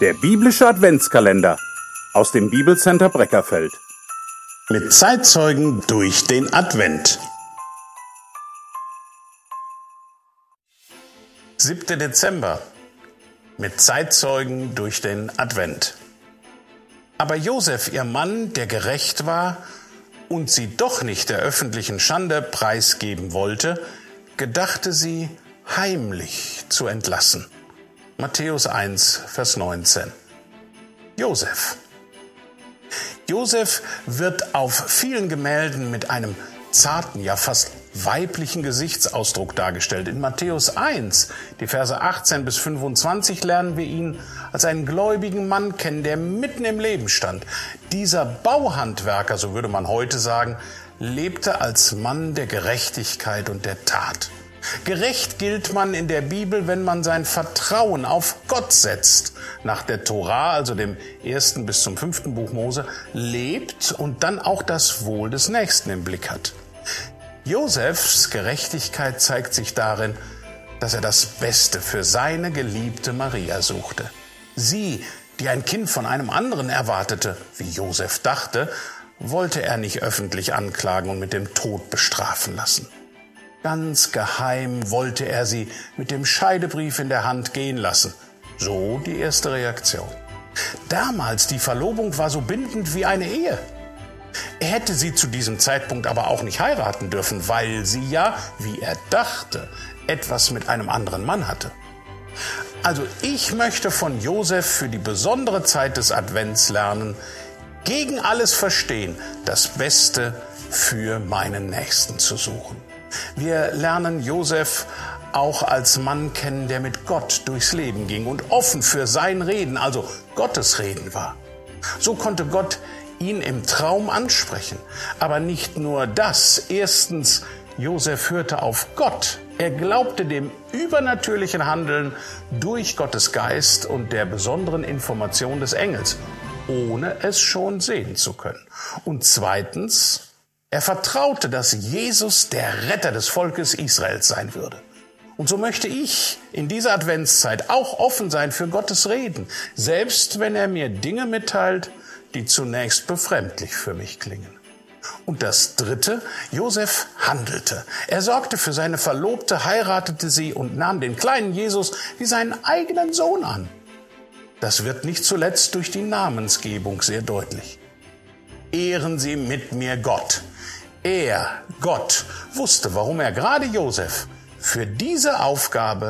Der biblische Adventskalender aus dem Bibelcenter Breckerfeld. Mit Zeitzeugen durch den Advent. 7. Dezember. Mit Zeitzeugen durch den Advent. Aber Josef, ihr Mann, der gerecht war und sie doch nicht der öffentlichen Schande preisgeben wollte, gedachte sie heimlich zu entlassen. Matthäus 1, Vers 19. Josef. Josef wird auf vielen Gemälden mit einem zarten, ja fast weiblichen Gesichtsausdruck dargestellt. In Matthäus 1, die Verse 18 bis 25, lernen wir ihn als einen gläubigen Mann kennen, der mitten im Leben stand. Dieser Bauhandwerker, so würde man heute sagen, lebte als Mann der Gerechtigkeit und der Tat. Gerecht gilt man in der Bibel, wenn man sein Vertrauen auf Gott setzt, nach der Torah, also dem ersten bis zum fünften Buch Mose, lebt und dann auch das Wohl des Nächsten im Blick hat. Josefs Gerechtigkeit zeigt sich darin, dass er das Beste für seine geliebte Maria suchte. Sie, die ein Kind von einem anderen erwartete, wie Josef dachte, wollte er nicht öffentlich anklagen und mit dem Tod bestrafen lassen. Ganz geheim wollte er sie mit dem Scheidebrief in der Hand gehen lassen. So die erste Reaktion. Damals die Verlobung war so bindend wie eine Ehe. Er hätte sie zu diesem Zeitpunkt aber auch nicht heiraten dürfen, weil sie ja, wie er dachte, etwas mit einem anderen Mann hatte. Also ich möchte von Josef für die besondere Zeit des Advents lernen, gegen alles verstehen, das Beste für meinen Nächsten zu suchen. Wir lernen Josef auch als Mann kennen, der mit Gott durchs Leben ging und offen für sein Reden, also Gottes Reden war. So konnte Gott ihn im Traum ansprechen. Aber nicht nur das. Erstens, Josef hörte auf Gott. Er glaubte dem übernatürlichen Handeln durch Gottes Geist und der besonderen Information des Engels, ohne es schon sehen zu können. Und zweitens, er vertraute, dass Jesus der Retter des Volkes Israels sein würde. Und so möchte ich in dieser Adventszeit auch offen sein für Gottes Reden, selbst wenn er mir Dinge mitteilt, die zunächst befremdlich für mich klingen. Und das Dritte, Josef handelte. Er sorgte für seine Verlobte, heiratete sie und nahm den kleinen Jesus wie seinen eigenen Sohn an. Das wird nicht zuletzt durch die Namensgebung sehr deutlich. Ehren Sie mit mir Gott. Er, Gott, wusste, warum er gerade Josef für diese Aufgabe